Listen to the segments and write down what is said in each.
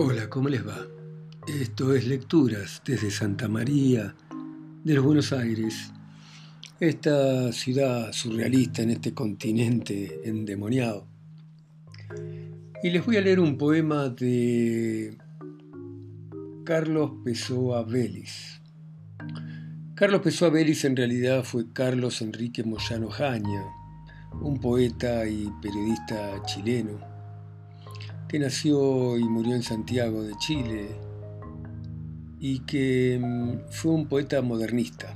Hola, ¿cómo les va? Esto es Lecturas desde Santa María de los Buenos Aires, esta ciudad surrealista en este continente endemoniado. Y les voy a leer un poema de Carlos Pessoa Vélez. Carlos Pessoa Vélez en realidad fue Carlos Enrique Moyano Jaña, un poeta y periodista chileno que nació y murió en Santiago de Chile y que mm, fue un poeta modernista,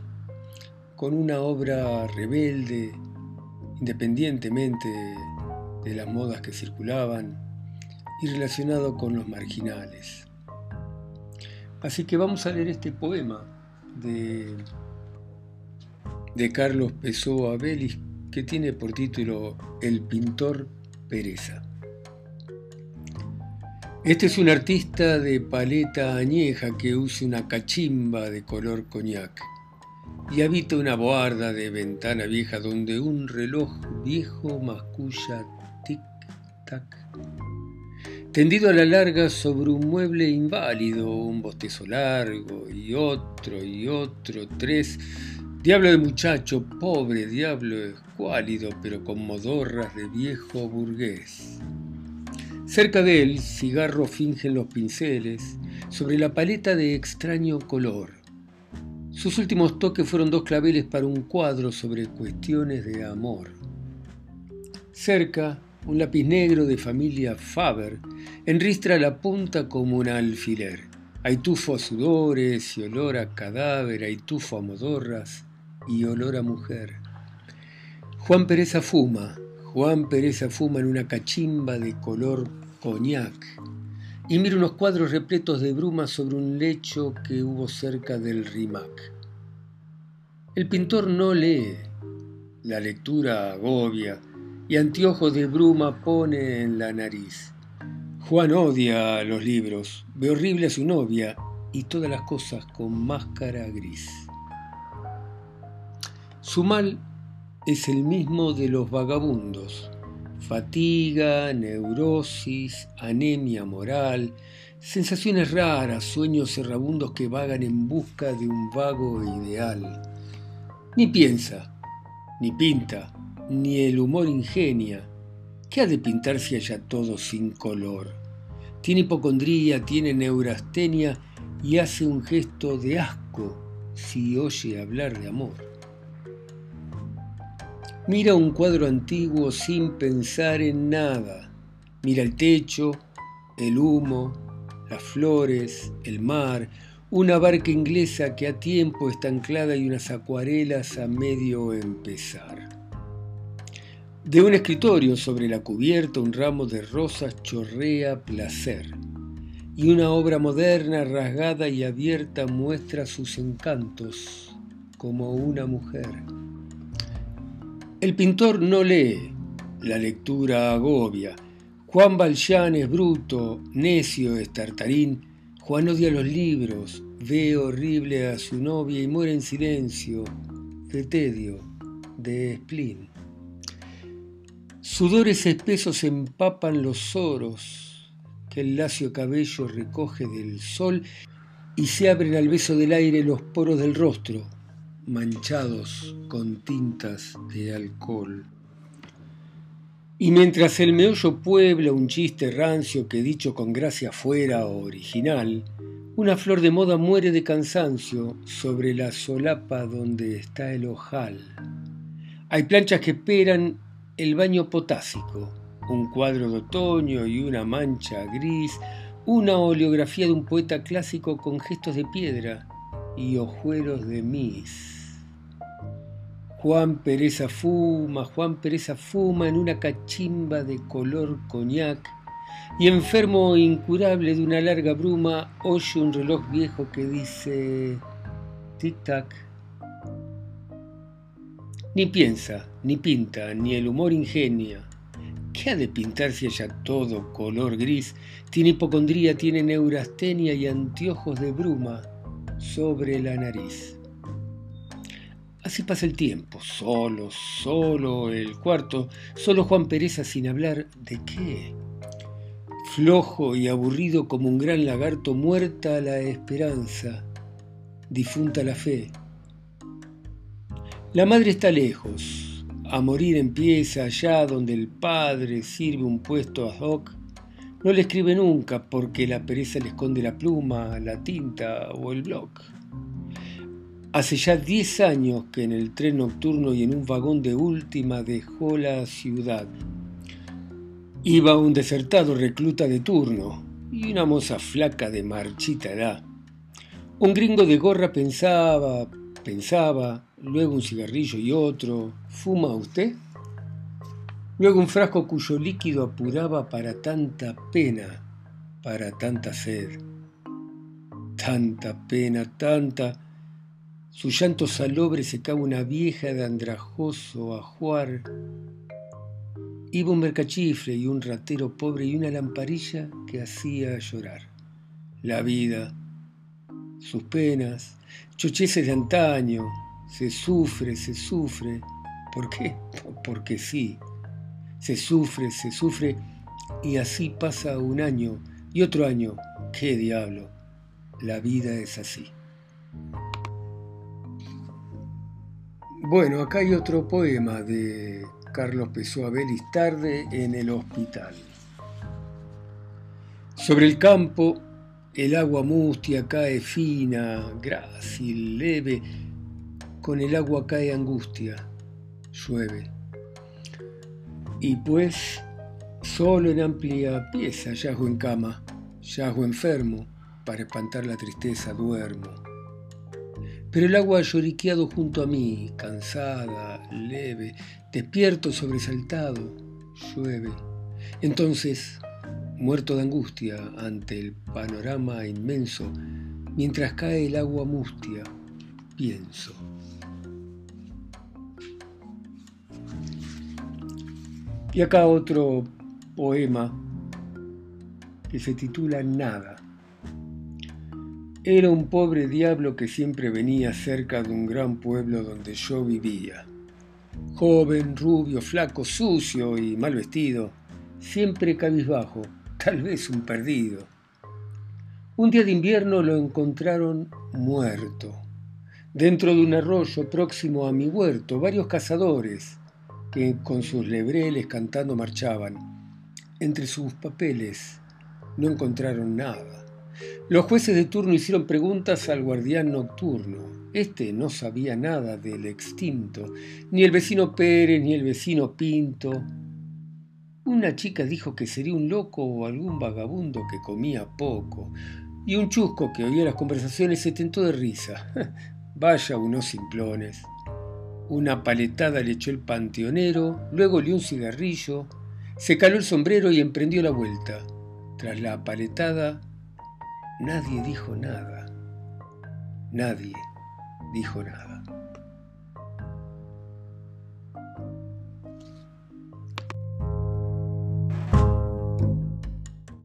con una obra rebelde, independientemente de las modas que circulaban y relacionado con los marginales. Así que vamos a leer este poema de, de Carlos Pessoa Vélez que tiene por título El pintor Pereza. Este es un artista de paleta añeja que usa una cachimba de color coñac y habita una boarda de ventana vieja donde un reloj viejo masculla tic-tac. Tendido a la larga sobre un mueble inválido, un bostezo largo y otro y otro, tres. Diablo de muchacho, pobre diablo escuálido, pero con modorras de viejo burgués. Cerca de él, cigarro fingen los pinceles sobre la paleta de extraño color. Sus últimos toques fueron dos claveles para un cuadro sobre cuestiones de amor. Cerca, un lápiz negro de familia Faber enristra la punta como un alfiler. Hay tufo a sudores y olor a cadáver, hay tufo a modorras y olor a mujer. Juan Pereza fuma, Juan Pereza fuma en una cachimba de color coñac y mira unos cuadros repletos de bruma sobre un lecho que hubo cerca del rimac. El pintor no lee, la lectura agobia y anteojos de bruma pone en la nariz. Juan odia los libros, ve horrible a su novia y todas las cosas con máscara gris. Su mal es el mismo de los vagabundos, fatiga, neurosis, anemia moral, sensaciones raras, sueños errabundos que vagan en busca de un vago ideal. Ni piensa, ni pinta, ni el humor ingenia. ¿Qué ha de pintar si haya todo sin color? Tiene hipocondría, tiene neurastenia y hace un gesto de asco si oye hablar de amor. Mira un cuadro antiguo sin pensar en nada. Mira el techo, el humo, las flores, el mar, una barca inglesa que a tiempo está anclada y unas acuarelas a medio empezar. De un escritorio sobre la cubierta un ramo de rosas chorrea placer y una obra moderna rasgada y abierta muestra sus encantos como una mujer. El pintor no lee, la lectura agobia. Juan Valjean es bruto, necio es tartarín. Juan odia los libros, ve horrible a su novia y muere en silencio, de tedio, de spleen. Sudores espesos empapan los oros que el lacio cabello recoge del sol y se abren al beso del aire los poros del rostro, manchados con tintas de alcohol. Y mientras el meollo puebla un chiste rancio que dicho con gracia fuera original, una flor de moda muere de cansancio sobre la solapa donde está el ojal. Hay planchas que esperan el baño potásico, un cuadro de otoño y una mancha gris, una oleografía de un poeta clásico con gestos de piedra y ojuelos de mis. Juan Pereza fuma, Juan Pereza fuma en una cachimba de color coñac y enfermo incurable de una larga bruma oye un reloj viejo que dice tic-tac. Ni piensa, ni pinta, ni el humor ingenia. ¿Qué ha de pintar si haya todo color gris? Tiene hipocondría, tiene neurastenia y anteojos de bruma sobre la nariz. Así pasa el tiempo, solo, solo el cuarto, solo Juan Pereza sin hablar de qué. flojo y aburrido como un gran lagarto, muerta la esperanza, difunta la fe. La madre está lejos, a morir empieza allá donde el padre sirve un puesto ad hoc. No le escribe nunca porque la pereza le esconde la pluma, la tinta o el bloc. Hace ya diez años que en el tren nocturno y en un vagón de última dejó la ciudad. Iba un desertado recluta de turno y una moza flaca de marchita edad. Un gringo de gorra pensaba, pensaba, luego un cigarrillo y otro. ¿Fuma usted? Luego un frasco cuyo líquido apuraba para tanta pena, para tanta sed. Tanta pena, tanta... Su llanto salobre secaba una vieja de andrajoso ajuar Iba un mercachifle y un ratero pobre y una lamparilla que hacía llorar. La vida, sus penas, chocheces de antaño, se sufre, se sufre. ¿Por qué? Porque sí. Se sufre, se sufre y así pasa un año y otro año. ¿Qué diablo? La vida es así. Bueno, acá hay otro poema de Carlos Pessoa Vélez tarde en el hospital. Sobre el campo, el agua mustia cae fina, grácil, leve, con el agua cae angustia, llueve. Y pues, solo en amplia pieza, yago en cama, yago enfermo, para espantar la tristeza duermo. Pero el agua ha lloriqueado junto a mí, cansada, leve, Despierto sobresaltado, llueve. Entonces, muerto de angustia ante el panorama inmenso, mientras cae el agua mustia, pienso. Y acá otro poema que se titula Nada. Era un pobre diablo que siempre venía cerca de un gran pueblo donde yo vivía joven, rubio, flaco, sucio y mal vestido, siempre cabizbajo, tal vez un perdido. Un día de invierno lo encontraron muerto, dentro de un arroyo próximo a mi huerto, varios cazadores que con sus lebreles cantando marchaban. Entre sus papeles no encontraron nada. Los jueces de turno hicieron preguntas al guardián nocturno. Este no sabía nada del extinto, ni el vecino Pérez, ni el vecino Pinto. Una chica dijo que sería un loco o algún vagabundo que comía poco, y un chusco que oía las conversaciones se tentó de risa. Vaya unos simplones. Una paletada le echó el panteonero, luego le un cigarrillo, se caló el sombrero y emprendió la vuelta. Tras la paletada Nadie dijo nada. Nadie dijo nada.